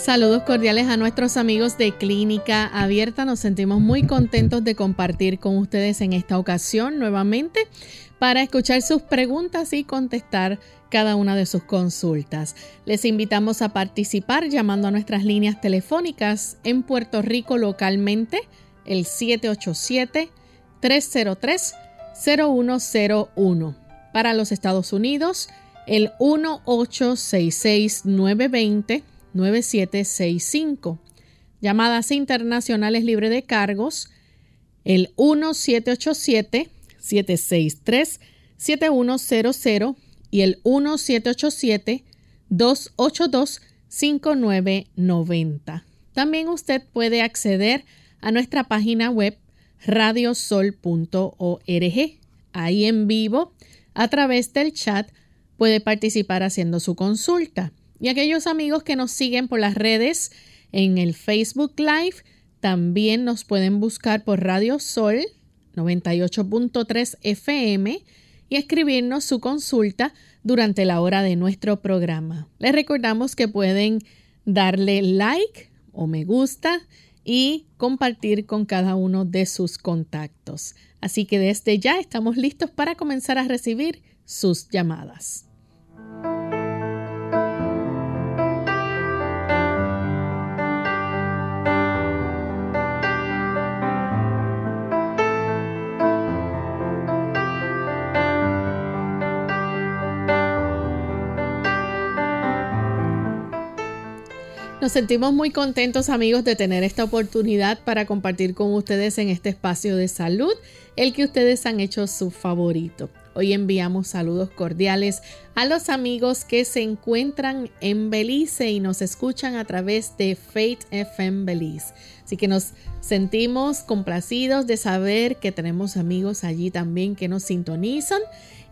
Saludos cordiales a nuestros amigos de Clínica Abierta. Nos sentimos muy contentos de compartir con ustedes en esta ocasión nuevamente para escuchar sus preguntas y contestar cada una de sus consultas. Les invitamos a participar llamando a nuestras líneas telefónicas en Puerto Rico localmente, el 787-303-0101. Para los Estados Unidos, el 1866 920 9765. Llamadas internacionales libre de cargos, el 1787-763-7100 y el 1787-282-5990. También usted puede acceder a nuestra página web radiosol.org. Ahí en vivo, a través del chat, puede participar haciendo su consulta. Y aquellos amigos que nos siguen por las redes en el Facebook Live, también nos pueden buscar por Radio Sol 98.3 FM y escribirnos su consulta durante la hora de nuestro programa. Les recordamos que pueden darle like o me gusta y compartir con cada uno de sus contactos. Así que desde ya estamos listos para comenzar a recibir sus llamadas. Nos sentimos muy contentos amigos de tener esta oportunidad para compartir con ustedes en este espacio de salud, el que ustedes han hecho su favorito. Hoy enviamos saludos cordiales a los amigos que se encuentran en Belice y nos escuchan a través de Faith FM Belice. Así que nos sentimos complacidos de saber que tenemos amigos allí también que nos sintonizan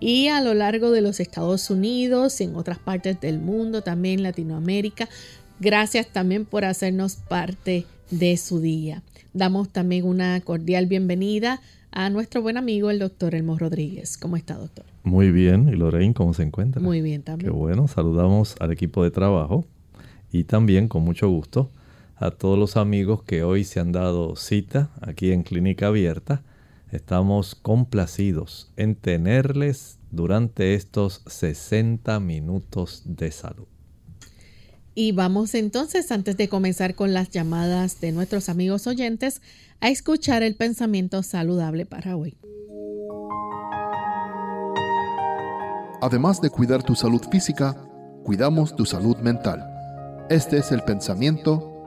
y a lo largo de los Estados Unidos y en otras partes del mundo, también Latinoamérica. Gracias también por hacernos parte de su día. Damos también una cordial bienvenida a nuestro buen amigo el doctor Elmo Rodríguez. ¿Cómo está, doctor? Muy bien. ¿Y Lorraine cómo se encuentra? Muy bien también. Qué bueno. Saludamos al equipo de trabajo y también con mucho gusto a todos los amigos que hoy se han dado cita aquí en Clínica Abierta. Estamos complacidos en tenerles durante estos 60 minutos de salud. Y vamos entonces, antes de comenzar con las llamadas de nuestros amigos oyentes, a escuchar el pensamiento saludable para hoy. Además de cuidar tu salud física, cuidamos tu salud mental. Este es el pensamiento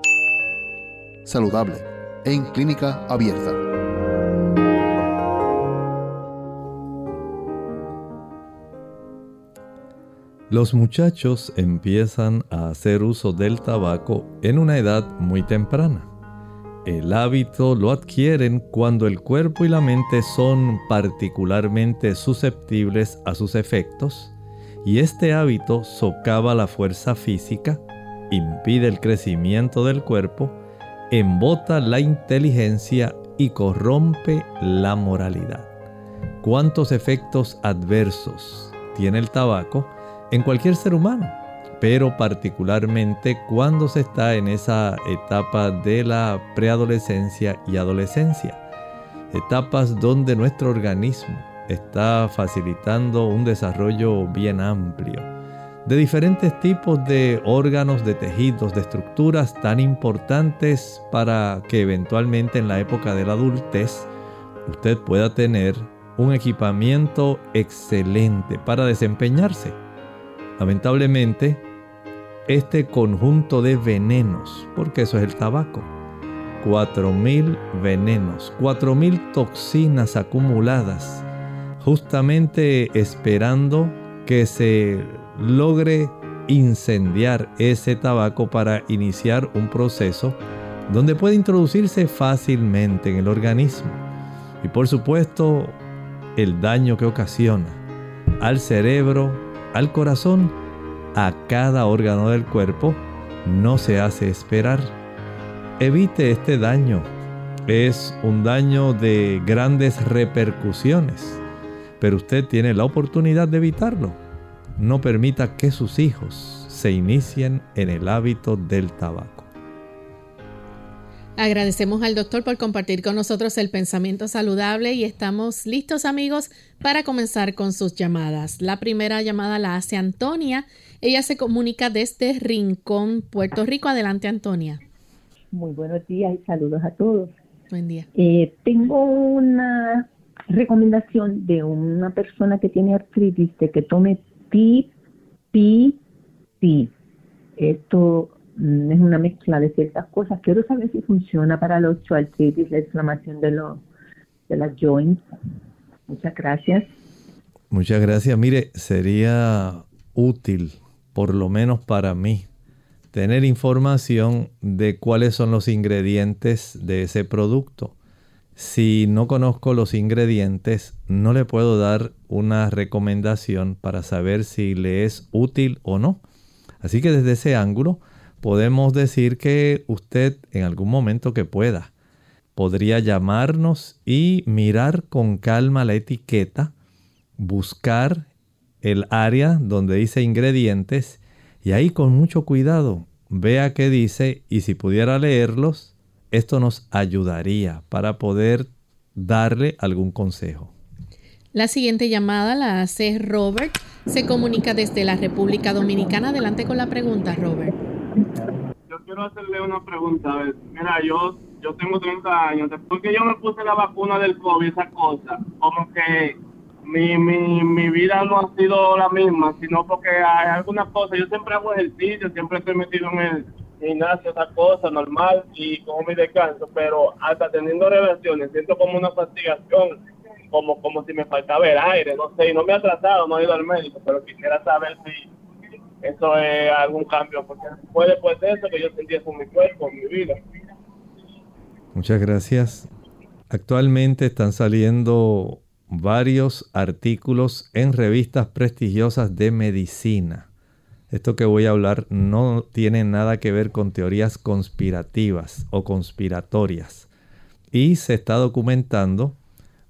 saludable en clínica abierta. Los muchachos empiezan a hacer uso del tabaco en una edad muy temprana. El hábito lo adquieren cuando el cuerpo y la mente son particularmente susceptibles a sus efectos y este hábito socava la fuerza física, impide el crecimiento del cuerpo, embota la inteligencia y corrompe la moralidad. ¿Cuántos efectos adversos tiene el tabaco? En cualquier ser humano, pero particularmente cuando se está en esa etapa de la preadolescencia y adolescencia, etapas donde nuestro organismo está facilitando un desarrollo bien amplio de diferentes tipos de órganos, de tejidos, de estructuras tan importantes para que eventualmente en la época de la adultez usted pueda tener un equipamiento excelente para desempeñarse. Lamentablemente, este conjunto de venenos, porque eso es el tabaco, 4.000 venenos, 4.000 toxinas acumuladas, justamente esperando que se logre incendiar ese tabaco para iniciar un proceso donde puede introducirse fácilmente en el organismo. Y por supuesto, el daño que ocasiona al cerebro, al corazón, a cada órgano del cuerpo, no se hace esperar. Evite este daño. Es un daño de grandes repercusiones, pero usted tiene la oportunidad de evitarlo. No permita que sus hijos se inicien en el hábito del tabaco. Agradecemos al doctor por compartir con nosotros el pensamiento saludable y estamos listos amigos para comenzar con sus llamadas. La primera llamada la hace Antonia. Ella se comunica desde Rincón, Puerto Rico. Adelante Antonia. Muy buenos días y saludos a todos. Buen día. Eh, tengo una recomendación de una persona que tiene artritis de que tome PPP. Esto es una mezcla de ciertas cosas. Quiero saber si funciona para los artritis, la inflamación de, de las joints. Muchas gracias. Muchas gracias. Mire, sería útil, por lo menos para mí, tener información de cuáles son los ingredientes de ese producto. Si no conozco los ingredientes, no le puedo dar una recomendación para saber si le es útil o no. Así que desde ese ángulo, podemos decir que usted en algún momento que pueda podría llamarnos y mirar con calma la etiqueta, buscar el área donde dice ingredientes y ahí con mucho cuidado vea qué dice y si pudiera leerlos, esto nos ayudaría para poder darle algún consejo. La siguiente llamada la hace Robert. Se comunica desde la República Dominicana. Adelante con la pregunta, Robert. Yo quiero hacerle una pregunta. A ver. Mira, yo yo tengo 30 años. Después que yo me puse la vacuna del COVID, esa cosa, como que mi, mi, mi vida no ha sido la misma, sino porque hay algunas cosas. Yo siempre hago ejercicio, siempre estoy metido en el gimnasio, esa cosa normal y como mi descanso, pero hasta teniendo relaciones siento como una fastigación, como, como si me faltaba el aire, no sé, y no me ha tratado, no he ido al médico, pero quisiera saber si eso es algún cambio, porque fue después de eso que yo sentí eso en mi cuerpo, en mi vida. Muchas gracias. Actualmente están saliendo varios artículos en revistas prestigiosas de medicina. Esto que voy a hablar no tiene nada que ver con teorías conspirativas o conspiratorias. Y se está documentando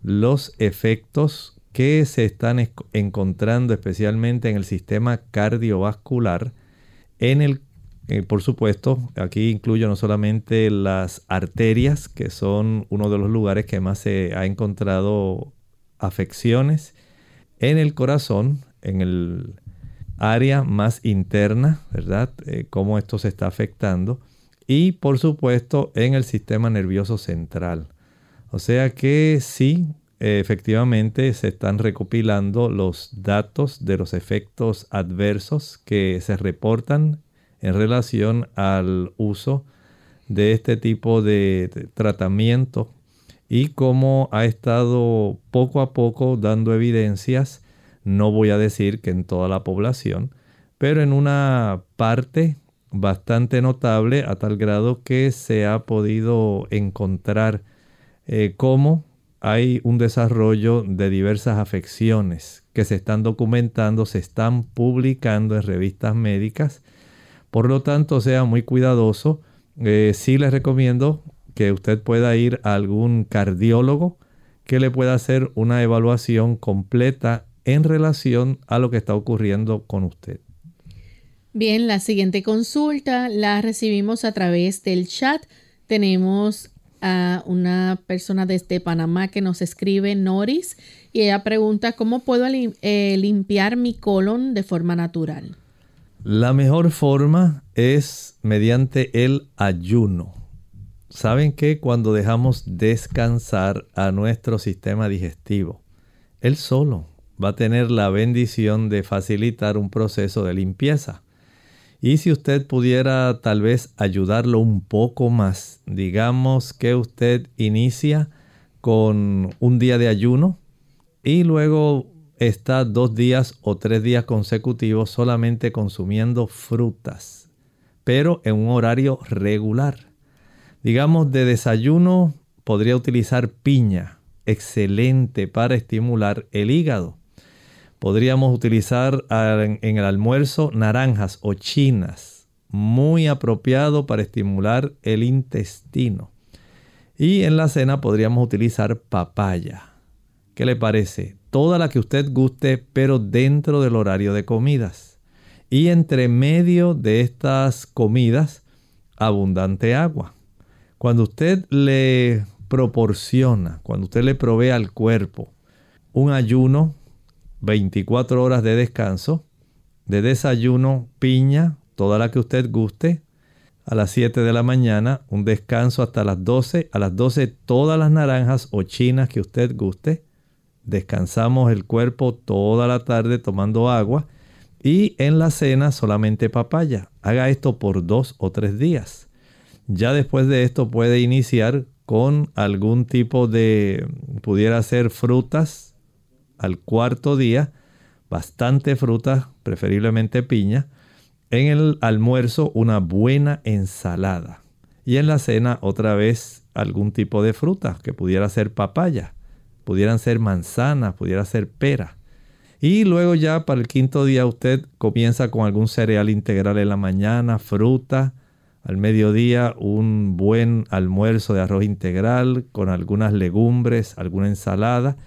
los efectos que se están encontrando especialmente en el sistema cardiovascular, en el, eh, por supuesto, aquí incluyo no solamente las arterias, que son uno de los lugares que más se ha encontrado afecciones, en el corazón, en el área más interna, ¿verdad? Eh, cómo esto se está afectando. Y por supuesto en el sistema nervioso central. O sea que sí, efectivamente se están recopilando los datos de los efectos adversos que se reportan en relación al uso de este tipo de tratamiento y cómo ha estado poco a poco dando evidencias, no voy a decir que en toda la población, pero en una parte bastante notable a tal grado que se ha podido encontrar eh, cómo hay un desarrollo de diversas afecciones que se están documentando, se están publicando en revistas médicas. Por lo tanto, sea muy cuidadoso. Eh, sí les recomiendo que usted pueda ir a algún cardiólogo que le pueda hacer una evaluación completa en relación a lo que está ocurriendo con usted. Bien, la siguiente consulta la recibimos a través del chat. Tenemos a una persona desde Panamá que nos escribe Noris y ella pregunta cómo puedo eh, limpiar mi colon de forma natural. La mejor forma es mediante el ayuno. Saben que cuando dejamos descansar a nuestro sistema digestivo, él solo va a tener la bendición de facilitar un proceso de limpieza. Y si usted pudiera tal vez ayudarlo un poco más, digamos que usted inicia con un día de ayuno y luego está dos días o tres días consecutivos solamente consumiendo frutas, pero en un horario regular. Digamos, de desayuno podría utilizar piña, excelente para estimular el hígado. Podríamos utilizar en el almuerzo naranjas o chinas, muy apropiado para estimular el intestino. Y en la cena podríamos utilizar papaya. ¿Qué le parece? Toda la que usted guste, pero dentro del horario de comidas. Y entre medio de estas comidas, abundante agua. Cuando usted le proporciona, cuando usted le provee al cuerpo un ayuno, 24 horas de descanso, de desayuno, piña, toda la que usted guste, a las 7 de la mañana, un descanso hasta las 12, a las 12 todas las naranjas o chinas que usted guste, descansamos el cuerpo toda la tarde tomando agua y en la cena solamente papaya. Haga esto por dos o tres días. Ya después de esto puede iniciar con algún tipo de, pudiera ser frutas al cuarto día, bastante frutas, preferiblemente piña. En el almuerzo una buena ensalada. Y en la cena otra vez algún tipo de fruta, que pudiera ser papaya, pudieran ser manzanas, pudiera ser pera. Y luego ya para el quinto día usted comienza con algún cereal integral en la mañana, fruta, al mediodía un buen almuerzo de arroz integral con algunas legumbres, alguna ensalada.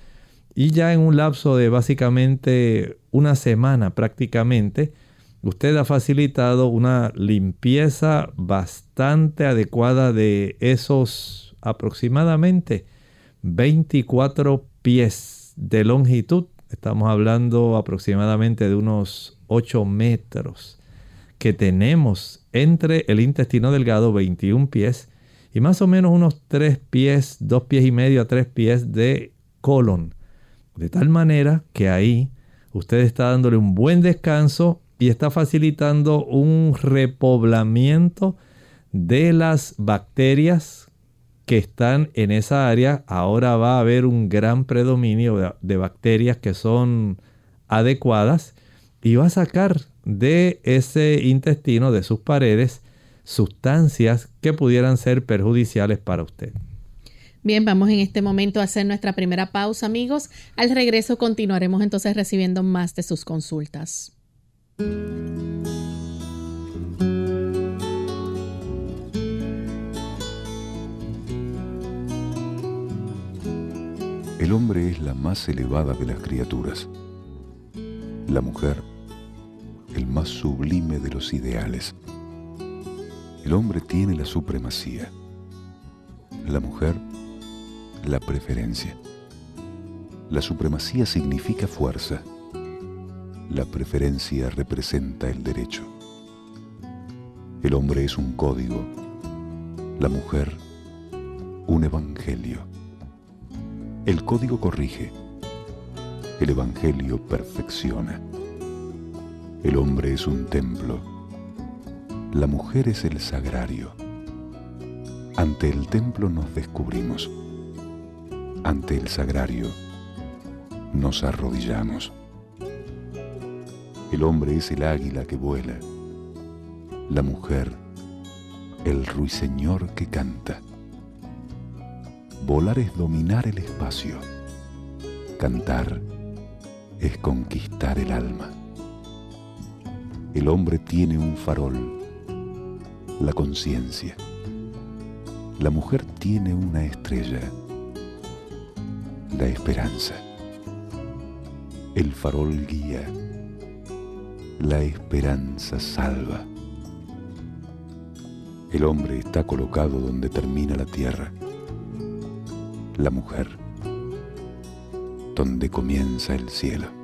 Y ya en un lapso de básicamente una semana prácticamente, usted ha facilitado una limpieza bastante adecuada de esos aproximadamente 24 pies de longitud. Estamos hablando aproximadamente de unos 8 metros que tenemos entre el intestino delgado, 21 pies, y más o menos unos 3 pies, 2 pies y medio a 3 pies de colon. De tal manera que ahí usted está dándole un buen descanso y está facilitando un repoblamiento de las bacterias que están en esa área. Ahora va a haber un gran predominio de, bacterias que son adecuadas y va a sacar de ese intestino, de sus paredes, sustancias que pudieran ser perjudiciales para usted. Bien, vamos en este momento a hacer nuestra primera pausa, amigos. Al regreso continuaremos entonces recibiendo más de sus consultas. El hombre es la más elevada de las criaturas. La mujer el más sublime de los ideales. El hombre tiene la supremacía, la mujer la preferencia. La supremacía significa fuerza, la preferencia representa el derecho. El hombre es un código, la mujer un evangelio. El código corrige, el evangelio perfecciona. El hombre es un templo, la mujer es el sagrario. Ante el templo nos descubrimos, ante el sagrario nos arrodillamos. El hombre es el águila que vuela, la mujer el ruiseñor que canta. Volar es dominar el espacio, cantar es conquistar el alma. El hombre tiene un farol, la conciencia. La mujer tiene una estrella, la esperanza. El farol guía, la esperanza salva. El hombre está colocado donde termina la tierra. La mujer, donde comienza el cielo.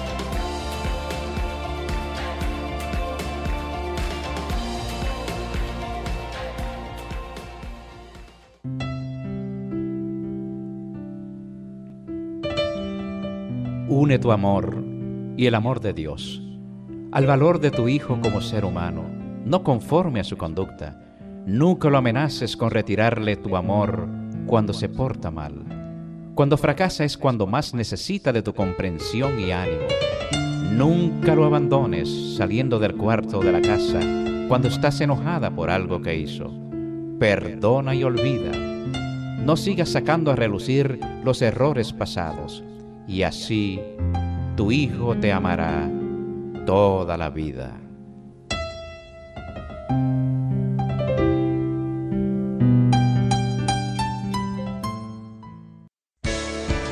Une tu amor y el amor de Dios al valor de tu hijo como ser humano, no conforme a su conducta. Nunca lo amenaces con retirarle tu amor cuando se porta mal. Cuando fracasa es cuando más necesita de tu comprensión y ánimo. Nunca lo abandones saliendo del cuarto de la casa cuando estás enojada por algo que hizo. Perdona y olvida. No sigas sacando a relucir los errores pasados y así tu hijo te amará toda la vida.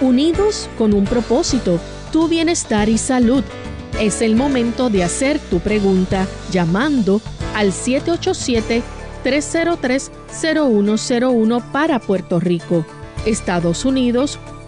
Unidos con un propósito, tu bienestar y salud. Es el momento de hacer tu pregunta llamando al 787-303-0101 para Puerto Rico, Estados Unidos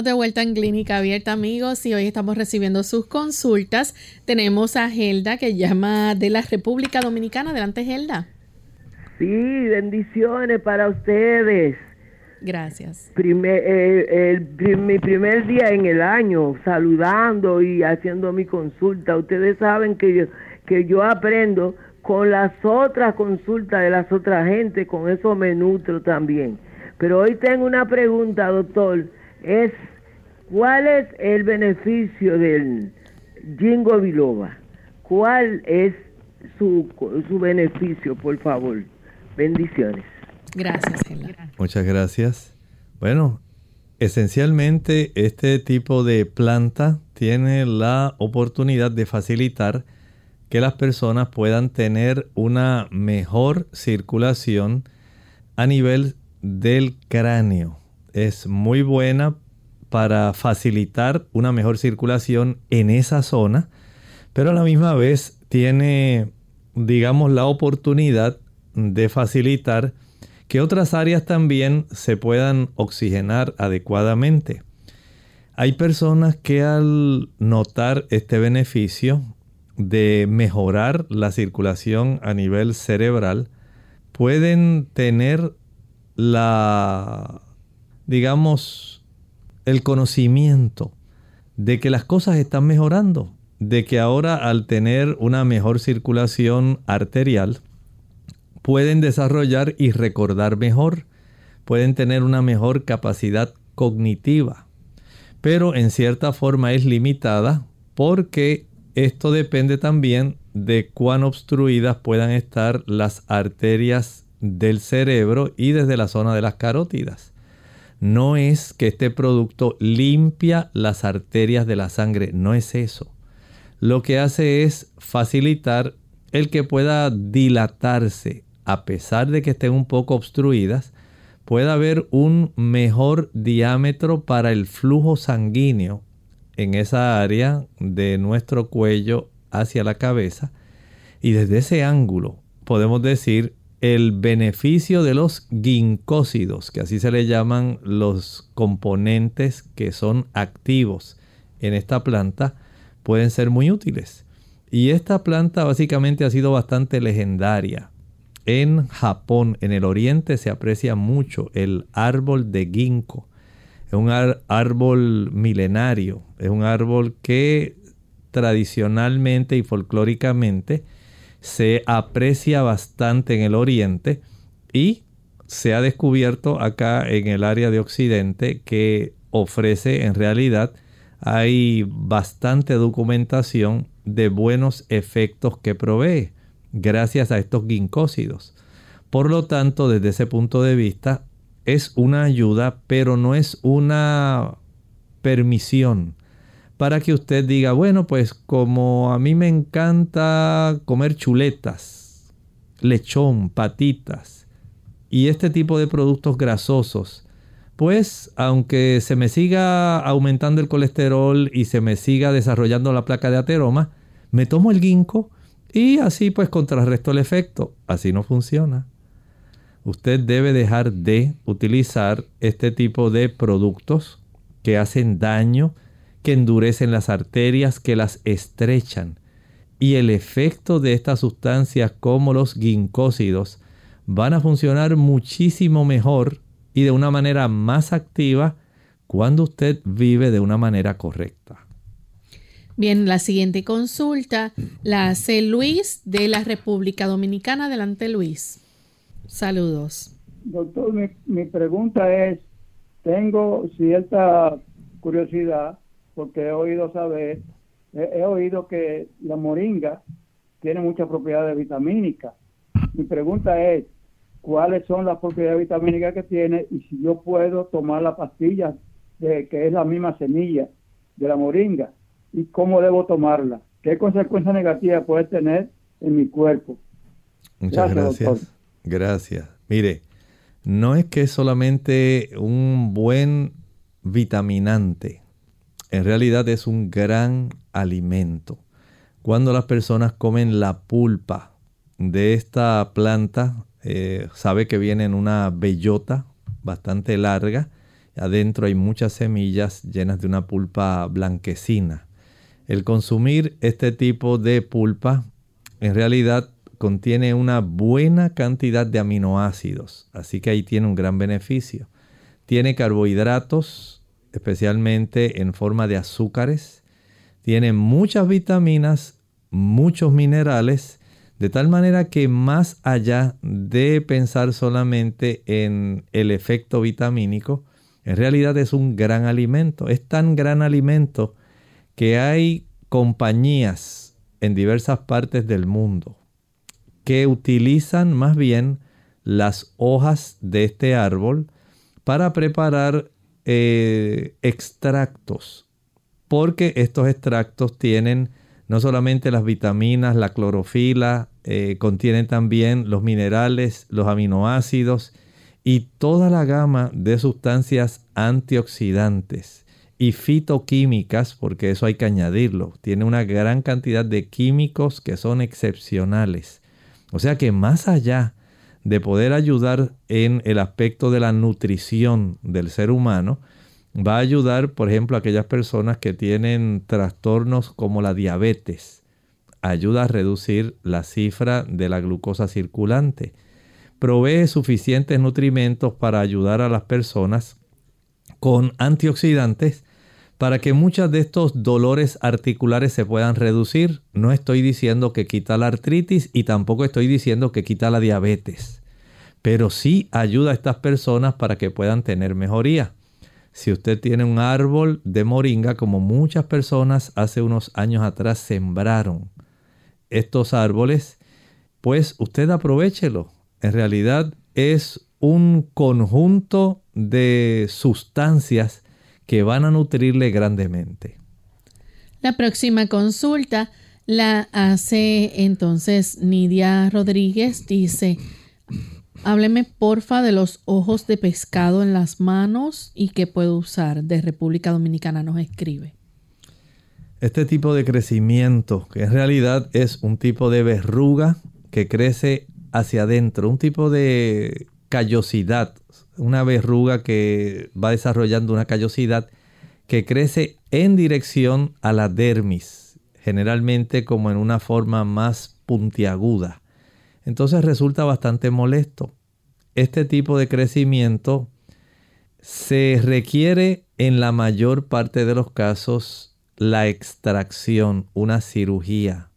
De vuelta en Clínica Abierta, amigos, y hoy estamos recibiendo sus consultas. Tenemos a Gelda que llama de la República Dominicana. Adelante, Gelda. Sí, bendiciones para ustedes. Gracias. Primer, eh, mi primer día en el año, saludando y haciendo mi consulta. Ustedes saben que yo, que yo aprendo con las otras consultas de las otras gente, con eso me nutro también. Pero hoy tengo una pregunta, doctor. Es ¿Cuál es el beneficio del jingo biloba? ¿Cuál es su, su beneficio, por favor? Bendiciones. Gracias, Muchas gracias. Bueno, esencialmente este tipo de planta tiene la oportunidad de facilitar que las personas puedan tener una mejor circulación a nivel del cráneo. Es muy buena para facilitar una mejor circulación en esa zona, pero a la misma vez tiene, digamos, la oportunidad de facilitar que otras áreas también se puedan oxigenar adecuadamente. Hay personas que al notar este beneficio de mejorar la circulación a nivel cerebral, pueden tener la, digamos, el conocimiento de que las cosas están mejorando, de que ahora al tener una mejor circulación arterial, pueden desarrollar y recordar mejor, pueden tener una mejor capacidad cognitiva, pero en cierta forma es limitada porque esto depende también de cuán obstruidas puedan estar las arterias del cerebro y desde la zona de las carótidas no es que este producto limpia las arterias de la sangre, no es eso. Lo que hace es facilitar el que pueda dilatarse, a pesar de que estén un poco obstruidas, pueda haber un mejor diámetro para el flujo sanguíneo en esa área de nuestro cuello hacia la cabeza. Y desde ese ángulo podemos decir el beneficio de los ginkósidos, que así se le llaman los componentes que son activos en esta planta, pueden ser muy útiles. Y esta planta básicamente ha sido bastante legendaria. En Japón, en el oriente, se aprecia mucho el árbol de ginkgo. Es un árbol milenario, es un árbol que tradicionalmente y folclóricamente se aprecia bastante en el oriente y se ha descubierto acá en el área de occidente que ofrece en realidad hay bastante documentación de buenos efectos que provee gracias a estos ginkósidos. Por lo tanto, desde ese punto de vista, es una ayuda, pero no es una permisión para que usted diga, bueno, pues como a mí me encanta comer chuletas, lechón, patitas y este tipo de productos grasosos, pues aunque se me siga aumentando el colesterol y se me siga desarrollando la placa de ateroma, me tomo el ginkgo y así pues contrarresto el efecto. Así no funciona. Usted debe dejar de utilizar este tipo de productos que hacen daño, que endurecen las arterias, que las estrechan. Y el efecto de estas sustancias como los ginkósidos van a funcionar muchísimo mejor y de una manera más activa cuando usted vive de una manera correcta. Bien, la siguiente consulta la hace Luis de la República Dominicana. Adelante, Luis. Saludos. Doctor, mi, pregunta es, tengo cierta curiosidad porque he oído saber, he, oído que la moringa tiene muchas propiedades vitamínicas. Mi pregunta es, ¿cuáles son las propiedades vitamínicas que tiene y si yo puedo tomar la pastilla de, que es la misma semilla de la moringa? y cómo debo tomarla. ¿Qué consecuencias negativas puede tener en mi cuerpo? Muchas gracias. Gracias. Mire, no es que es solamente un buen vitaminante. En realidad es un gran alimento. Cuando las personas comen la pulpa de esta planta, eh, sabe que viene en una bellota bastante larga. Adentro hay muchas semillas llenas de una pulpa blanquecina. El consumir este tipo de pulpa en realidad contiene una buena cantidad de aminoácidos, así que ahí tiene un gran beneficio. Tiene carbohidratos, especialmente en forma de azúcares. Tiene muchas vitaminas, muchos minerales, de tal manera que más allá de pensar solamente en el efecto vitamínico, en realidad es un gran alimento. Es tan gran alimento que hay compañías en diversas partes del mundo que utilizan más bien las hojas de este árbol para preparar eh, extractos, porque estos extractos tienen no solamente las vitaminas, la clorofila, eh, contienen también los minerales, los aminoácidos y toda la gama de sustancias antioxidantes y fitoquímicas, porque eso hay que añadirlo. Tiene una gran cantidad de químicos que son excepcionales. O sea que más allá de poder ayudar en el aspecto de la nutrición del ser humano, va a ayudar, por ejemplo, a aquellas personas que tienen trastornos como la diabetes. Ayuda a reducir la cifra de la glucosa circulante. Provee suficientes nutrimentos para ayudar a las personas con antioxidantes para que muchos de estos dolores articulares se puedan reducir. No estoy diciendo que quita la artritis y tampoco estoy diciendo que quita la diabetes, pero sí ayuda a estas personas para que puedan tener mejoría. Si usted tiene un árbol de moringa, como muchas personas hace unos años atrás sembraron estos árboles, pues usted aprovechelo. En realidad es un conjunto de sustancias que van a nutrirle grandemente. La próxima consulta la hace entonces Nidia Rodríguez. Dice, hábleme porfa de los ojos de pescado en las manos y qué puedo usar. De República Dominicana nos escribe. Este tipo de crecimiento, que en realidad es un tipo de verruga que crece hacia adentro, un tipo de callosidad una verruga que va desarrollando una callosidad que crece en dirección a la dermis, generalmente como en una forma más puntiaguda. Entonces resulta bastante molesto. Este tipo de crecimiento Se requiere en la mayor parte de los casos la extracción, una cirugía.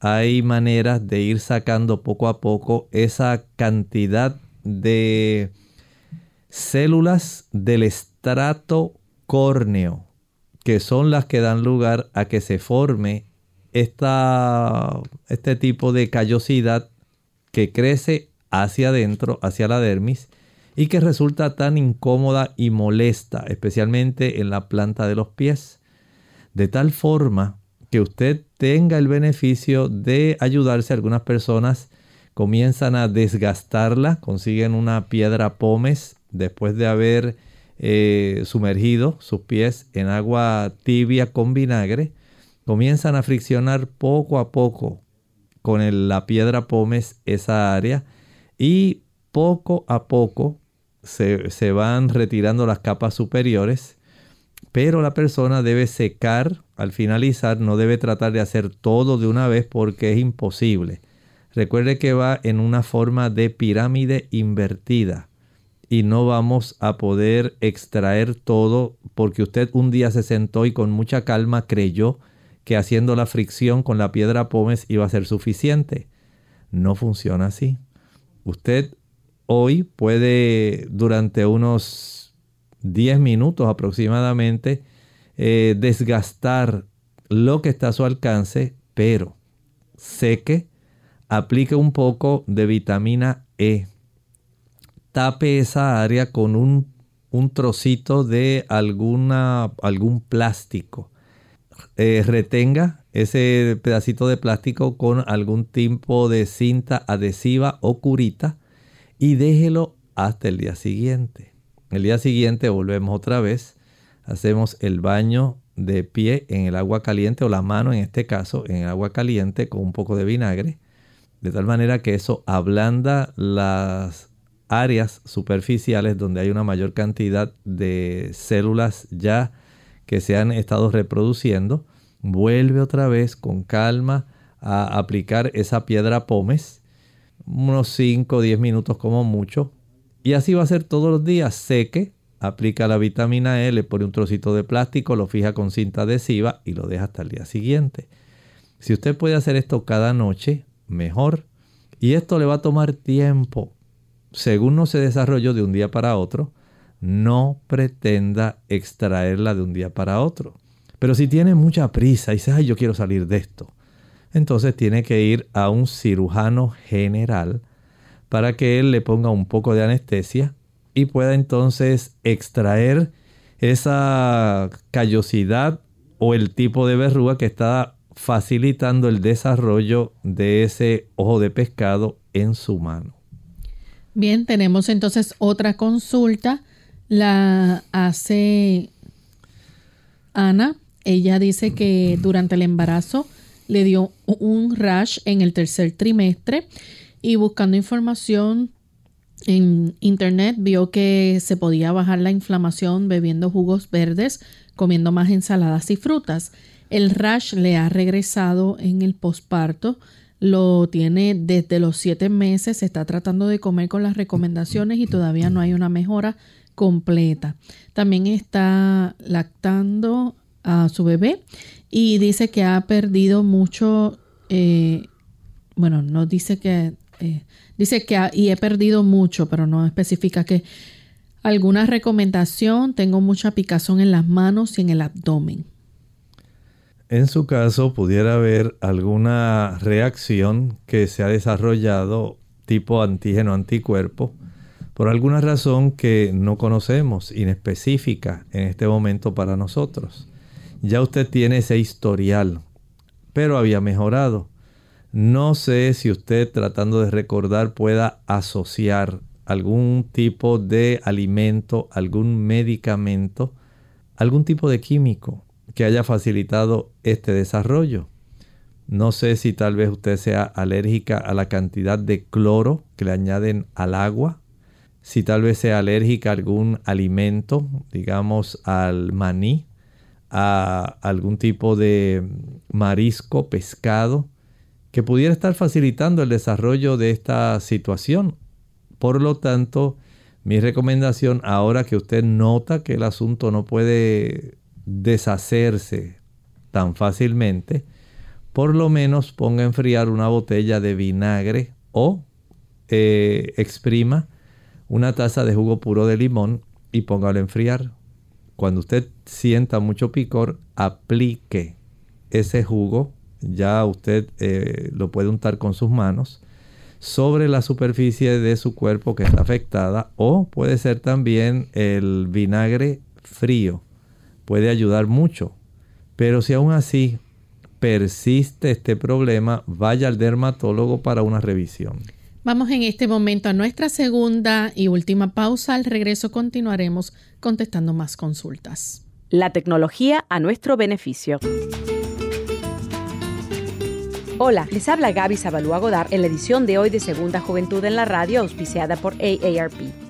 Hay maneras de ir sacando poco a poco esa cantidad de células del estrato córneo, que son las que dan lugar a que se forme esta, este tipo de callosidad que crece hacia adentro, hacia la dermis, y que resulta tan incómoda y molesta, especialmente en la planta de los pies. De tal forma que usted tenga el beneficio de ayudarse. Algunas personas comienzan a desgastarla, consiguen una piedra pómez después de haber eh, sumergido sus pies en agua tibia con vinagre, comienzan a friccionar poco a poco con la piedra pómez esa área y poco a poco se, se van retirando las capas superiores, pero la persona debe secar al finalizar, no debe tratar de hacer todo de una vez porque es imposible. Recuerde que va en una forma de pirámide invertida y no vamos a poder extraer todo porque usted un día se sentó y con mucha calma creyó que haciendo la fricción con la piedra pómez iba a ser suficiente. No funciona así. Usted hoy puede durante unos 10 minutos aproximadamente eh, desgastar lo que está a su alcance, pero seque, aplique un poco de vitamina E. Tape esa área con un, un trocito de alguna, algún plástico. Eh, retenga ese pedacito de plástico con algún tipo de cinta adhesiva o curita y déjelo hasta el día siguiente. El día siguiente volvemos otra vez, hacemos el baño de pie en el agua caliente o la mano en este caso en agua caliente con un poco de vinagre, de tal manera que eso ablanda las áreas superficiales donde hay una mayor cantidad de células ya que se han estado reproduciendo, vuelve otra vez con calma a aplicar esa piedra pómez, unos 5 o 10 minutos como mucho, y así va a ser todos los días, seque, aplica la vitamina le pone un trocito de plástico, lo fija con cinta adhesiva y lo deja hasta el día siguiente. Si usted puede hacer esto cada noche, mejor. Y esto le va a tomar tiempo. Según no se desarrolló de un día para otro, no pretenda extraerla de un día para otro. Pero si tiene mucha prisa y dice, ay, yo quiero salir de esto, entonces tiene que ir a un cirujano general para que él le ponga un poco de anestesia y pueda entonces extraer esa callosidad o el tipo de verruga que está facilitando el desarrollo de ese ojo de pescado en su mano. Bien, tenemos entonces otra consulta la hace Ana. Ella dice que durante el embarazo le dio un rash en el tercer trimestre y buscando información en internet vio que se podía bajar la inflamación bebiendo jugos verdes, comiendo más ensaladas y frutas. El rash le ha regresado en el posparto, lo tiene desde los siete meses, se está tratando de comer con las recomendaciones y todavía no hay una mejora completa. También está lactando a su bebé y dice que ha perdido mucho, eh, bueno, no dice que, eh, dice que y he perdido mucho, pero no especifica que alguna recomendación, tengo mucha picazón en las manos y en el abdomen. En su caso, pudiera haber alguna reacción que se ha desarrollado tipo antígeno anticuerpo por alguna razón que no conocemos, inespecífica en este momento para nosotros. Ya usted tiene ese historial, pero había mejorado. No sé si usted tratando de recordar pueda asociar algún tipo de alimento, algún medicamento, algún tipo de químico que haya facilitado este desarrollo. No sé si tal vez usted sea alérgica a la cantidad de cloro que le añaden al agua si tal vez sea alérgica a algún alimento, digamos al maní, a algún tipo de marisco, pescado, que pudiera estar facilitando el desarrollo de esta situación. Por lo tanto, Mi recomendación ahora que usted nota que el asunto no puede deshacerse tan fácilmente, por lo menos ponga a enfriar una botella de vinagre o eh, exprima una taza de jugo puro de limón y póngalo a enfriar. Cuando usted sienta mucho picor, aplique ese jugo, ya usted eh, lo puede untar con sus manos sobre la superficie de su cuerpo que está afectada o puede ser también el vinagre frío. Puede ayudar mucho. Pero si aún así persiste este problema, vaya al dermatólogo para una revisión. Vamos en este momento a nuestra segunda y última pausa. Al regreso continuaremos contestando más consultas. La tecnología a nuestro beneficio. Hola, les habla Gaby Zabalúa Godard en la edición de hoy de Segunda Juventud en la Radio, auspiciada por AARP.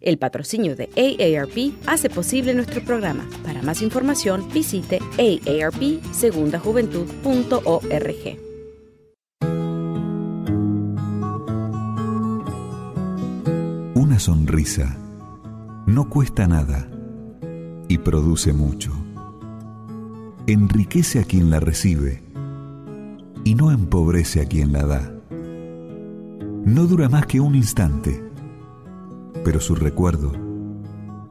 El patrocinio de AARP hace posible nuestro programa. Para más información, visite aarpsegundajuventud.org. Una sonrisa no cuesta nada y produce mucho. Enriquece a quien la recibe y no empobrece a quien la da. No dura más que un instante pero su recuerdo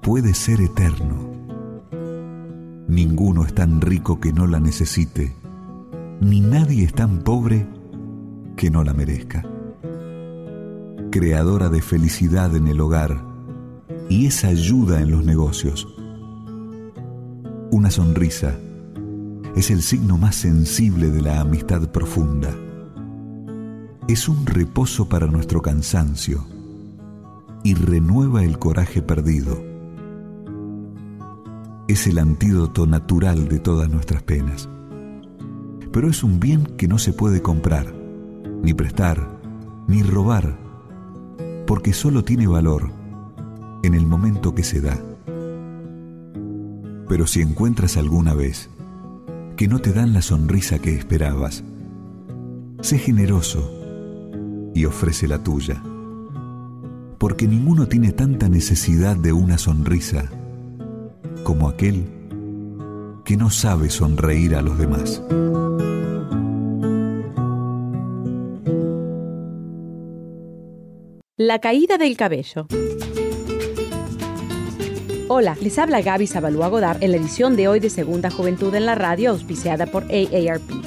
puede ser eterno. Ninguno es tan rico que no la necesite, ni nadie es tan pobre que no la merezca. Creadora de felicidad en el hogar y esa ayuda en los negocios. Una sonrisa es el signo más sensible de la amistad profunda. Es un reposo para nuestro cansancio y renueva el coraje perdido. Es el antídoto natural de todas nuestras penas. Pero es un bien que no se puede comprar, ni prestar, ni robar, porque solo tiene valor en el momento que se da. Pero si encuentras alguna vez que no te dan la sonrisa que esperabas, sé generoso y ofrece la tuya porque ninguno tiene tanta necesidad de una sonrisa como aquel que no sabe sonreír a los demás. La caída del cabello. Hola, les habla Gaby Zabalúa Godard en la edición de hoy de Segunda Juventud en la Radio, auspiciada por AARP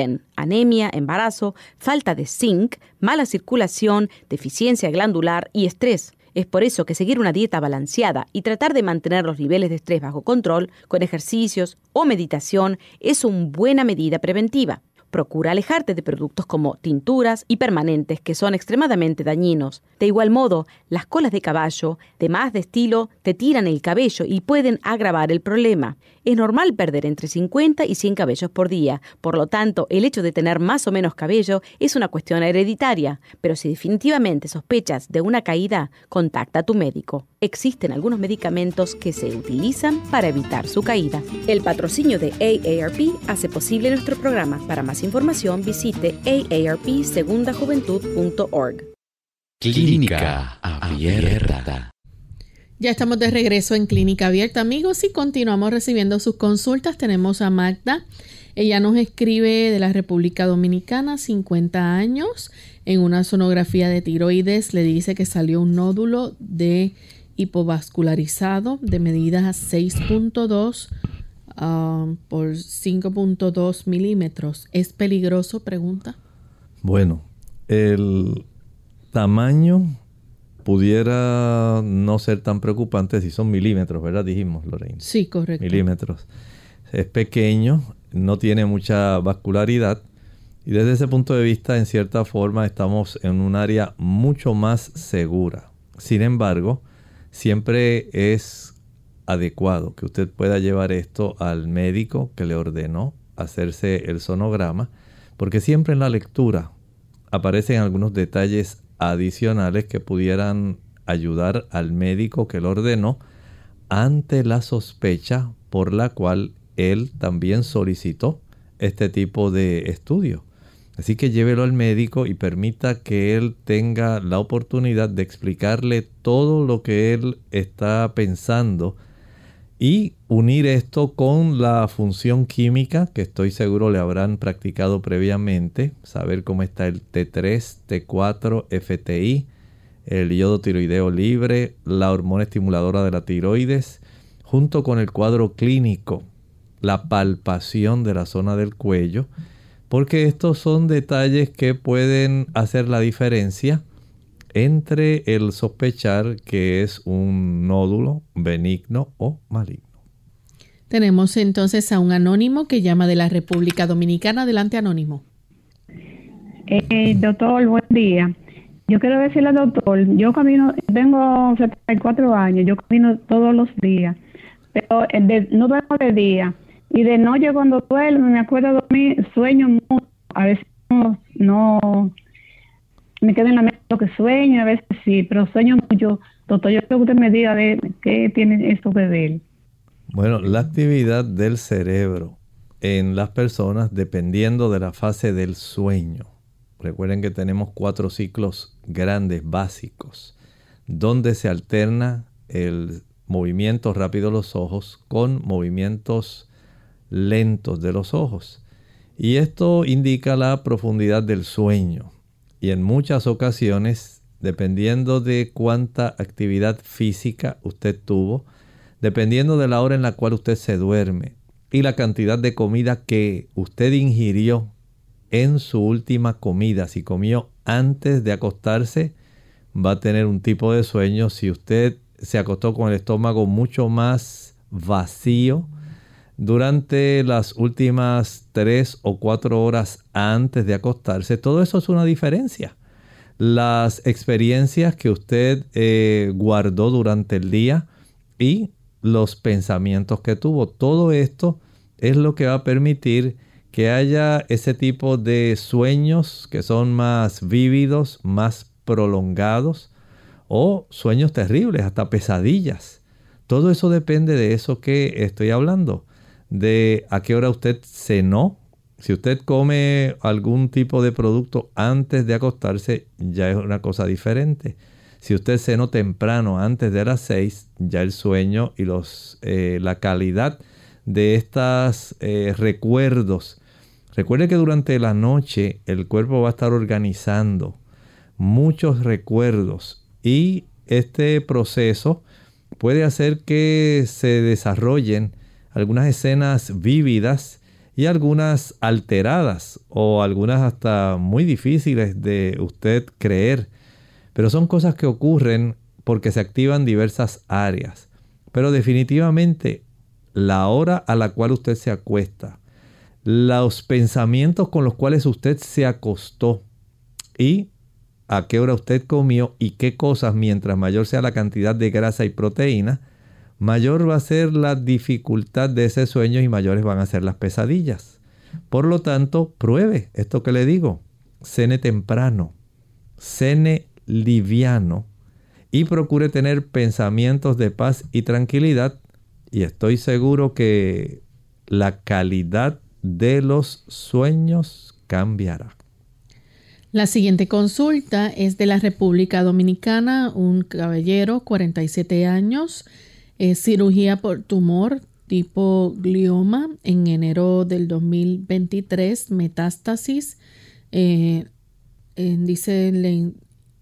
anemia, embarazo, falta de zinc, mala circulación, deficiencia glandular y estrés. Es por eso que seguir una dieta balanceada y tratar de mantener los niveles de estrés bajo control con ejercicios o meditación es una buena medida preventiva. Procura alejarte de productos como tinturas y permanentes que son extremadamente dañinos. De igual modo, las colas de caballo, de más de estilo, te tiran el cabello y pueden agravar el problema. Es normal perder entre 50 y 100 cabellos por día, por lo tanto, el hecho de tener más o menos cabello es una cuestión hereditaria, pero si definitivamente sospechas de una caída, contacta a tu médico. Existen algunos medicamentos que se utilizan para evitar su caída. El patrocinio de AARP hace posible nuestro programa. Para más información visite aarpsegundajuventud.org. Clínica Abierta. Ya estamos de regreso en Clínica Abierta, amigos, y continuamos recibiendo sus consultas. Tenemos a Magda. Ella nos escribe de la República Dominicana, 50 años, en una sonografía de tiroides. Le dice que salió un nódulo de hipovascularizado de medida 6.2 um, por 5.2 milímetros. ¿Es peligroso? Pregunta. Bueno, el tamaño pudiera no ser tan preocupante si son milímetros, ¿verdad? Dijimos, Lorraine. Sí, correcto. Milímetros. Es pequeño, no tiene mucha vascularidad y desde ese punto de vista, en cierta forma, estamos en un área mucho más segura. Sin embargo, siempre es adecuado que usted pueda llevar esto al médico que le ordenó hacerse el sonograma, porque siempre en la lectura aparecen algunos detalles adicionales que pudieran ayudar al médico que lo ordenó ante la sospecha por la cual él también solicitó este tipo de estudio. Así que llévelo al médico y permita que él tenga la oportunidad de explicarle todo lo que él está pensando y unir esto con la función química que estoy seguro le habrán practicado previamente, saber cómo está el T3, T4, FTI, el yodo tiroideo libre, la hormona estimuladora de la tiroides, junto con el cuadro clínico, la palpación de la zona del cuello, porque estos son detalles que pueden hacer la diferencia entre el sospechar que es un nódulo benigno o maligno. Tenemos entonces a un anónimo que llama de la República Dominicana. Adelante, anónimo. Eh, doctor, buen día. Yo quiero decirle al doctor, yo camino, tengo 74 años, yo camino todos los días, pero no duermo de día y de noche cuando duermo, me acuerdo de dormir, sueño mucho, a veces no, me quedo en la mente lo que sueño, a veces sí, pero sueño mucho. Doctor, yo creo que usted me diga de qué tiene esto que ver. Bueno, la actividad del cerebro en las personas dependiendo de la fase del sueño. Recuerden que tenemos cuatro ciclos grandes, básicos, donde se alterna el movimiento rápido de los ojos con movimientos lentos de los ojos. Y esto indica la profundidad del sueño. Y en muchas ocasiones, dependiendo de cuánta actividad física usted tuvo, dependiendo de la hora en la cual usted se duerme y la cantidad de comida que usted ingirió en su última comida, si comió antes de acostarse, va a tener un tipo de sueño. Si usted se acostó con el estómago mucho más vacío, durante las últimas tres o cuatro horas antes de acostarse, todo eso es una diferencia. Las experiencias que usted eh, guardó durante el día y los pensamientos que tuvo, todo esto es lo que va a permitir que haya ese tipo de sueños que son más vívidos, más prolongados o sueños terribles, hasta pesadillas. Todo eso depende de eso que estoy hablando de a qué hora usted cenó. Si usted come algún tipo de producto antes de acostarse, ya es una cosa diferente. Si usted cenó temprano, antes de las 6, ya el sueño y eh, la calidad de estos eh, recuerdos. Recuerde que durante la noche el cuerpo va a estar organizando muchos recuerdos y este proceso puede hacer que se desarrollen algunas escenas vívidas y algunas alteradas o algunas hasta muy difíciles de usted creer. Pero son cosas que ocurren porque se activan diversas áreas. Pero definitivamente la hora a la cual usted se acuesta los pensamientos con los cuales usted se acostó y a qué hora usted comió y qué cosas, mientras mayor sea la cantidad de grasa y proteína, mayor va a ser la dificultad de ese sueño y mayores van a ser las pesadillas. Por lo tanto, pruebe esto que le digo. Cene temprano, cene liviano y procure tener pensamientos de paz y tranquilidad. Y estoy seguro que la calidad de los sueños cambiará. La siguiente consulta es de la República Dominicana, un caballero, 47 años, cirugía por tumor tipo glioma en enero del 2023, metástasis. Eh, dice,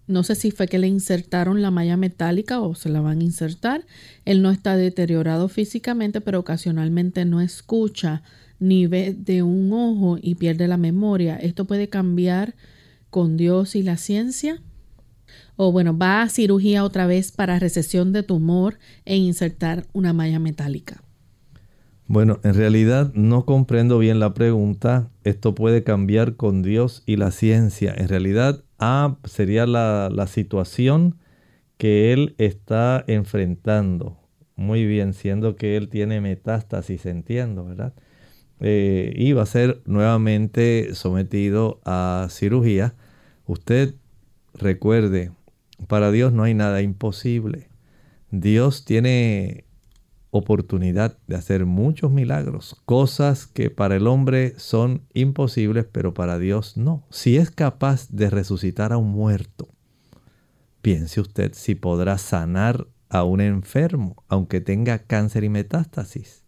no sé si fue que le insertaron la malla metálica o se la van a insertar. Él no está deteriorado físicamente, pero ocasionalmente no escucha ni ve de un ojo y pierde la memoria. ¿Esto puede cambiar con Dios y la ciencia? O bueno, va a cirugía otra vez para recesión de tumor e insertar una malla metálica. Bueno, en realidad no comprendo bien la pregunta. Esto puede cambiar con Dios y la ciencia. En realidad, A sería la, situación que él está enfrentando. Muy bien, siendo que él tiene metástasis, entiendo, ¿verdad? Eh, y va a ser nuevamente sometido a cirugía. Usted recuerde, para Dios no hay nada imposible. Dios tiene oportunidad de hacer muchos milagros, cosas que para el hombre son imposibles, pero para Dios no. Si es capaz de resucitar a un muerto, piense usted si podrá sanar a un enfermo, aunque tenga cáncer y metástasis.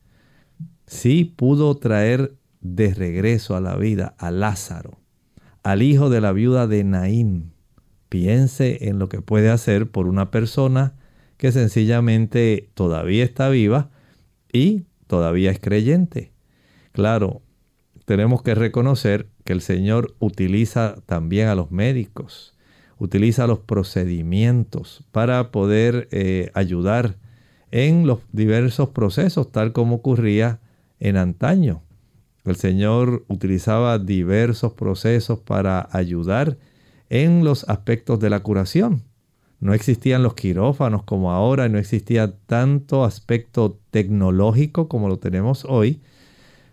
Si pudo traer de regreso a la vida a Lázaro, al hijo de la viuda de Naín. Piense en lo que puede hacer por una persona que sencillamente todavía está viva y todavía es creyente. Claro, tenemos que reconocer que el Señor utiliza también a los médicos, utiliza los procedimientos para poder eh, ayudar en los diversos procesos, tal como ocurría en antaño. El Señor utilizaba diversos procesos para ayudar en los aspectos de la curación. No existían los quirófanos como ahora, no existía tanto aspecto tecnológico como lo tenemos hoy,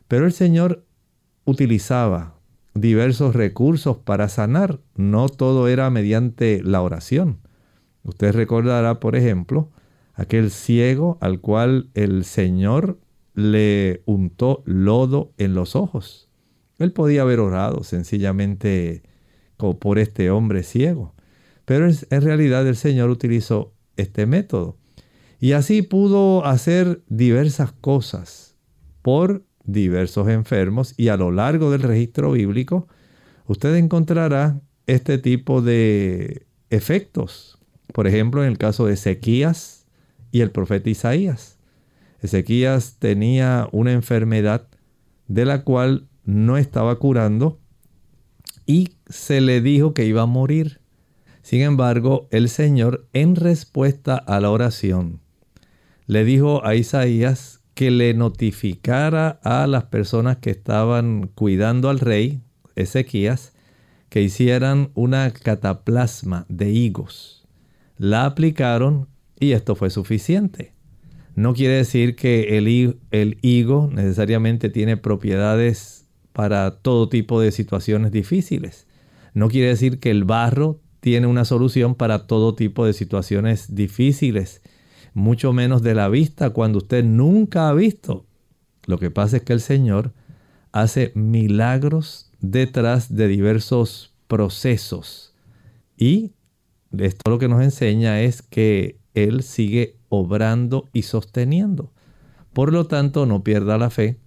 pero el Señor utilizaba diversos recursos para sanar. No todo era mediante la oración. Usted recordará, por ejemplo, aquel ciego al cual el Señor le untó lodo en los ojos. Él podía haber orado sencillamente por este hombre ciego. Pero en realidad el Señor utilizó este método. Y así pudo hacer diversas cosas por diversos enfermos y a lo largo del registro bíblico usted encontrará este tipo de efectos. Por ejemplo, en el caso de Ezequías y el profeta Isaías. Ezequías tenía una enfermedad de la cual no estaba curando y se le dijo que iba a morir. Sin embargo, el Señor, en respuesta a la oración, le dijo a Isaías que le notificara a las personas que estaban cuidando al rey, Ezequías, que hicieran una cataplasma de higos. La aplicaron y esto fue suficiente. No quiere decir que el, el higo necesariamente tiene propiedades para todo tipo de situaciones difíciles. No quiere decir que el barro tiene una solución para todo tipo de situaciones difíciles, mucho menos de la vista cuando usted nunca ha visto. Lo que pasa es que el Señor hace milagros detrás de diversos procesos y esto lo que nos enseña es que Él sigue obrando y sosteniendo. Por lo tanto, no pierda la fe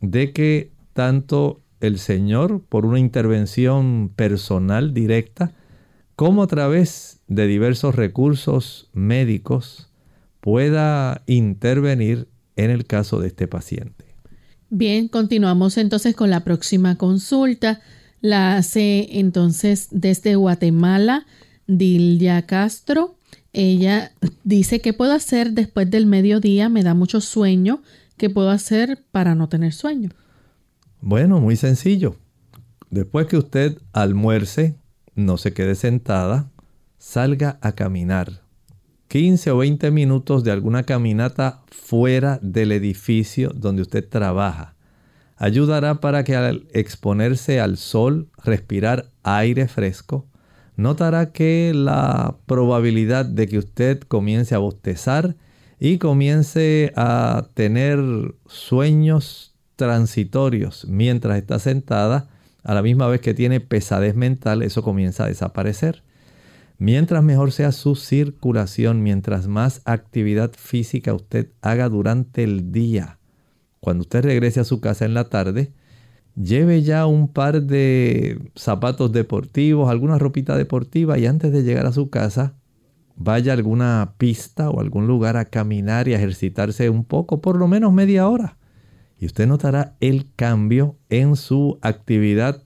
de que tanto el Señor, por una intervención personal directa, cómo a través de diversos recursos médicos pueda intervenir en el caso de este paciente. Bien, continuamos entonces con la próxima consulta. La hace entonces desde Guatemala, Dilya Castro. Ella dice, ¿qué puedo hacer después del mediodía? Me da mucho sueño. ¿Qué puedo hacer para no tener sueño? Bueno, muy sencillo. Después que usted almuerce, no se quede sentada, salga a caminar. 15 o 20 minutos de alguna caminata fuera del edificio donde usted trabaja. Ayudará para que al exponerse al sol, respirar aire fresco, notará que la probabilidad de que usted comience a bostezar y comience a tener sueños transitorios mientras está sentada, a la misma vez que tiene pesadez mental, eso comienza a desaparecer. Mientras mejor sea su circulación, mientras más actividad física usted haga durante el día, cuando usted regrese a su casa en la tarde, lleve ya un par de zapatos deportivos, alguna ropita deportiva y antes de llegar a su casa, vaya a alguna pista o algún lugar a caminar y a ejercitarse un poco, por lo menos media hora. Y usted notará el cambio en su actividad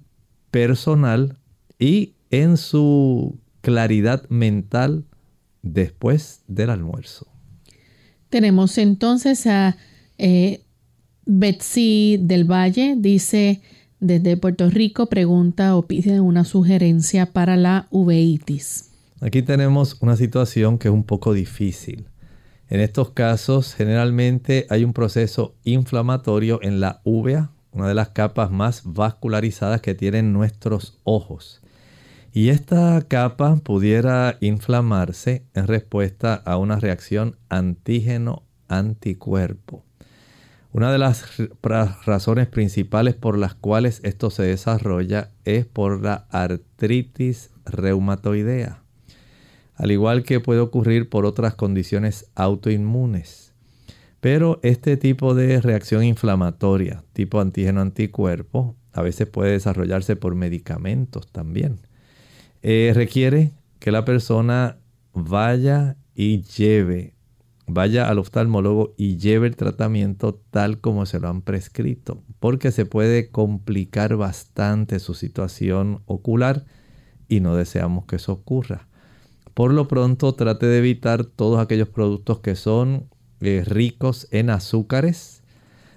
personal y en su claridad mental después del almuerzo. Tenemos entonces a eh, Betsy del Valle, dice desde Puerto Rico, pregunta o pide una sugerencia para la uveitis. Aquí tenemos una situación que es un poco difícil. En estos casos generalmente hay un proceso inflamatorio en la uvea, una de las capas más vascularizadas que tienen nuestros ojos. Y esta capa pudiera inflamarse en respuesta a una reacción antígeno-anticuerpo. Una de las razones principales por las cuales esto se desarrolla es por la artritis reumatoidea, al igual que puede ocurrir por otras condiciones autoinmunes. Pero este tipo de reacción inflamatoria, tipo antígeno-anticuerpo, a veces puede desarrollarse por medicamentos también. Eh, requiere que la persona vaya y lleve vaya al oftalmólogo y lleve el tratamiento tal como se lo han prescrito, porque se puede complicar bastante su situación ocular y no deseamos que eso ocurra. Por lo pronto trate de evitar todos aquellos productos que son eh, ricos en azúcares,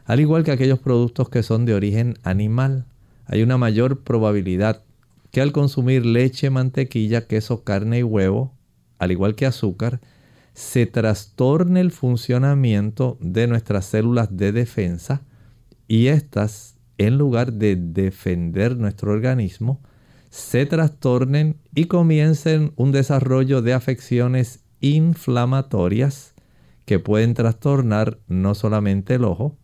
al igual que aquellos productos que son de origen animal. Hay una mayor probabilidad que al consumir leche, mantequilla, queso, carne y huevo, al igual que azúcar, se trastorne el funcionamiento de nuestras células de defensa y éstas, en lugar de defender nuestro organismo, se trastornen y comiencen un desarrollo de afecciones inflamatorias que pueden trastornar no solamente el ojo,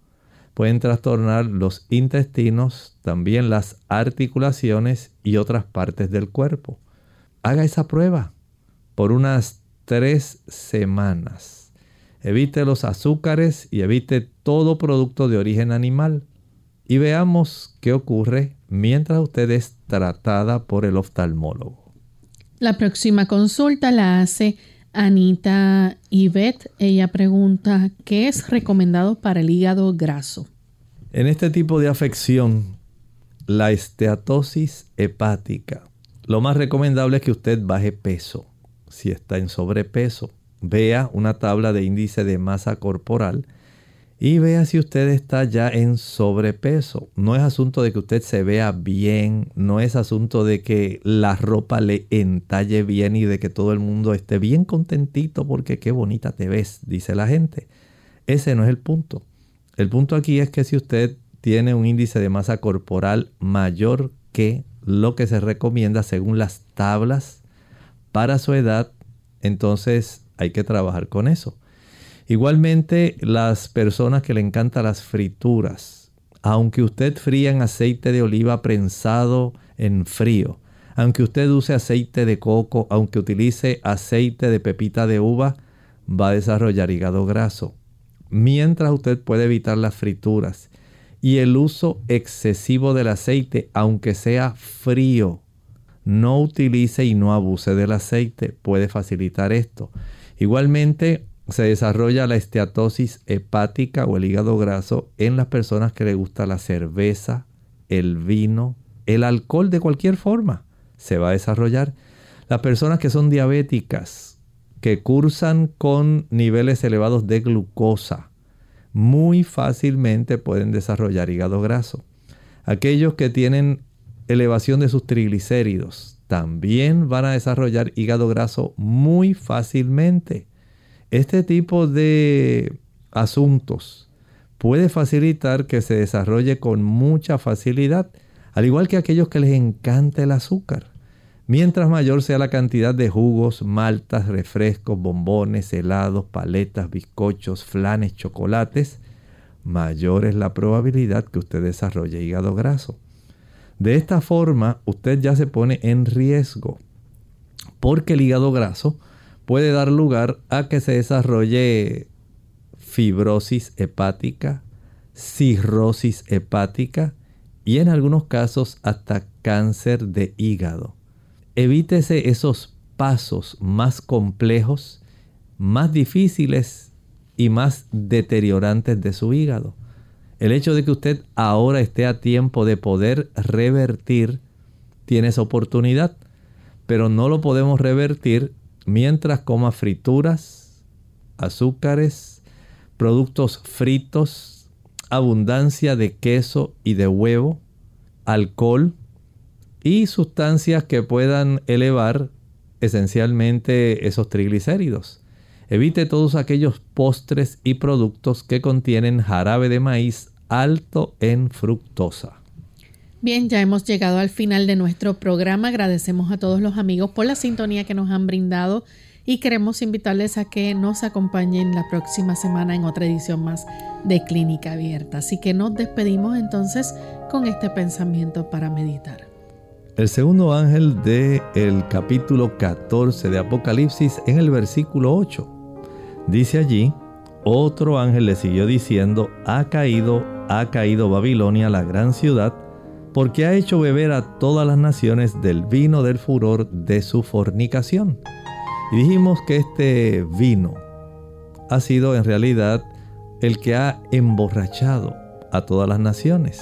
pueden trastornar los intestinos, también las articulaciones y otras partes del cuerpo. Haga esa prueba por unas tres semanas. Evite los azúcares y evite todo producto de origen animal. Y veamos qué ocurre mientras usted es tratada por el oftalmólogo. La próxima consulta la hace Anita Yvette. Ella pregunta, ¿qué es recomendado para el hígado graso? En este tipo de afección, la esteatosis hepática, lo más recomendable es que usted baje peso si está en sobrepeso. Vea una tabla de índice de masa corporal y vea si usted está ya en sobrepeso. No es asunto de que usted se vea bien, no es asunto de que la ropa le entalle bien y de que todo el mundo esté bien contentito porque qué bonita te ves, dice la gente. Ese no es el punto. El punto aquí es que si usted tiene un índice de masa corporal mayor que lo que se recomienda según las tablas para su edad, entonces hay que trabajar con eso. Igualmente, las personas que le encantan las frituras, aunque usted fría en aceite de oliva prensado en frío, aunque usted use aceite de coco, aunque utilice aceite de pepita de uva, va a desarrollar hígado graso. Mientras usted puede evitar las frituras y el uso excesivo del aceite, aunque sea frío, no utilice y no abuse del aceite, puede facilitar esto. Igualmente se desarrolla la esteatosis hepática o el hígado graso en las personas que les gusta la cerveza, el vino, el alcohol de cualquier forma. Se va a desarrollar. Las personas que son diabéticas, que cursan con niveles elevados de glucosa, muy fácilmente pueden desarrollar hígado graso. Aquellos que tienen elevación de sus triglicéridos también van a desarrollar hígado graso muy fácilmente. Este tipo de asuntos puede facilitar que se desarrolle con mucha facilidad, al igual que aquellos que les encanta el azúcar. Mientras mayor sea la cantidad de jugos, maltas, refrescos, bombones, helados, paletas, bizcochos, flanes, chocolates, mayor es la probabilidad que usted desarrolle hígado graso. De esta forma, usted ya se pone en riesgo, porque el hígado graso puede dar lugar a que se desarrolle fibrosis hepática, cirrosis hepática y en algunos casos hasta cáncer de hígado. Evítese esos pasos más complejos, más difíciles y más deteriorantes de su hígado. El hecho de que usted ahora esté a tiempo de poder revertir tiene esa oportunidad, pero no lo podemos revertir mientras coma frituras, azúcares, productos fritos, abundancia de queso y de huevo, alcohol y sustancias que puedan elevar esencialmente esos triglicéridos. Evite todos aquellos postres y productos que contienen jarabe de maíz alto en fructosa. Bien, ya hemos llegado al final de nuestro programa. Agradecemos a todos los amigos por la sintonía que nos han brindado y queremos invitarles a que nos acompañen la próxima semana en otra edición más de Clínica Abierta. Así que nos despedimos entonces con este pensamiento para meditar. El segundo ángel del el capítulo 14 de Apocalipsis en el versículo 8 dice allí, otro ángel le siguió diciendo, ha caído, ha caído Babilonia, la gran ciudad, porque ha hecho beber a todas las naciones del vino del furor de su fornicación. Y dijimos que este vino ha sido en realidad el que ha emborrachado a todas las naciones.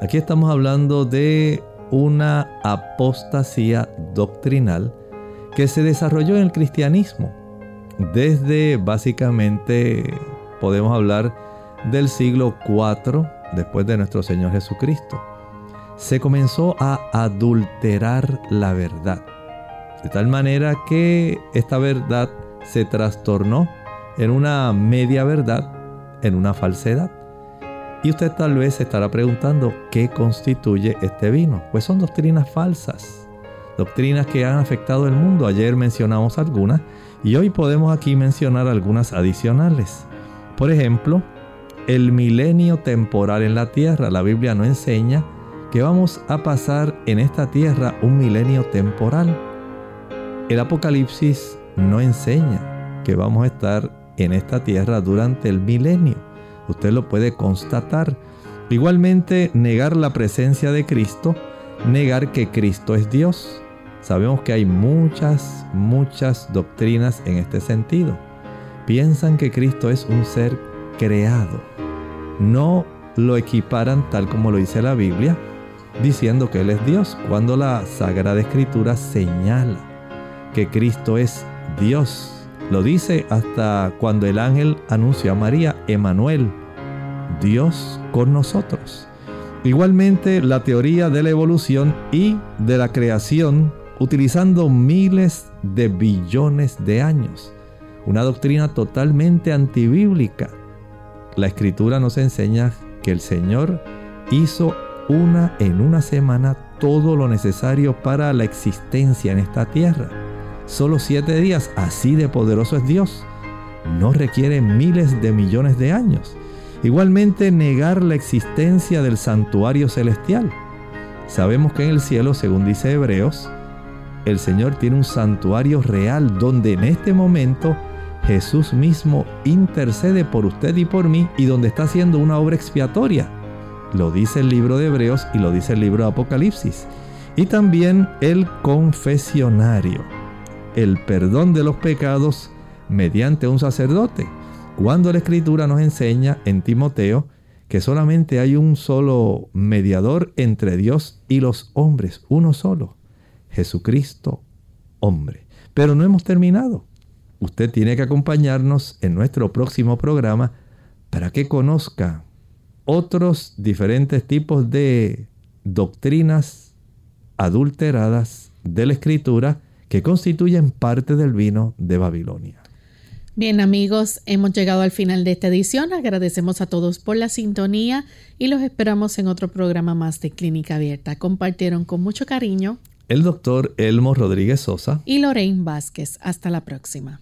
Aquí estamos hablando de una apostasía doctrinal que se desarrolló en el cristianismo. Desde básicamente podemos hablar del siglo IV después de nuestro Señor Jesucristo. Se comenzó a adulterar la verdad de tal manera que esta verdad se trastornó en una media verdad, en una falsedad. Y usted tal vez se estará preguntando qué constituye este vino. Pues son doctrinas falsas, doctrinas que han afectado el mundo. Ayer mencionamos algunas y hoy podemos aquí mencionar algunas adicionales. Por ejemplo, el milenio temporal en la tierra. La Biblia no enseña que vamos a pasar en esta tierra un milenio temporal. El Apocalipsis no enseña que vamos a estar en esta tierra durante el milenio. Usted lo puede constatar. Igualmente, negar la presencia de Cristo, negar que Cristo es Dios. Sabemos que hay muchas, muchas doctrinas en este sentido. Piensan que Cristo es un ser creado. No lo equiparan tal como lo dice la Biblia, diciendo que Él es Dios, cuando la Sagrada Escritura señala que Cristo es Dios. Lo dice hasta cuando el ángel anunció a María, Emanuel, Dios con nosotros. Igualmente la teoría de la evolución y de la creación utilizando miles de billones de años. Una doctrina totalmente antibíblica. La escritura nos enseña que el Señor hizo una en una semana todo lo necesario para la existencia en esta tierra solo siete días, así de poderoso es Dios. No requiere miles de millones de años. Igualmente negar la existencia del santuario celestial. Sabemos que en el cielo, según dice Hebreos, el Señor tiene un santuario real donde en este momento Jesús mismo intercede por usted y por mí y donde está haciendo una obra expiatoria. Lo dice el libro de Hebreos y lo dice el libro de Apocalipsis. Y también el confesionario el perdón de los pecados mediante un sacerdote. Cuando la escritura nos enseña en Timoteo que solamente hay un solo mediador entre Dios y los hombres, uno solo, Jesucristo, hombre. Pero no hemos terminado. Usted tiene que acompañarnos en nuestro próximo programa para que conozca otros diferentes tipos de doctrinas adulteradas de la escritura que constituyen parte del vino de Babilonia. Bien amigos, hemos llegado al final de esta edición. Agradecemos a todos por la sintonía y los esperamos en otro programa más de Clínica Abierta. Compartieron con mucho cariño el doctor Elmo Rodríguez Sosa y Lorraine Vázquez. Hasta la próxima.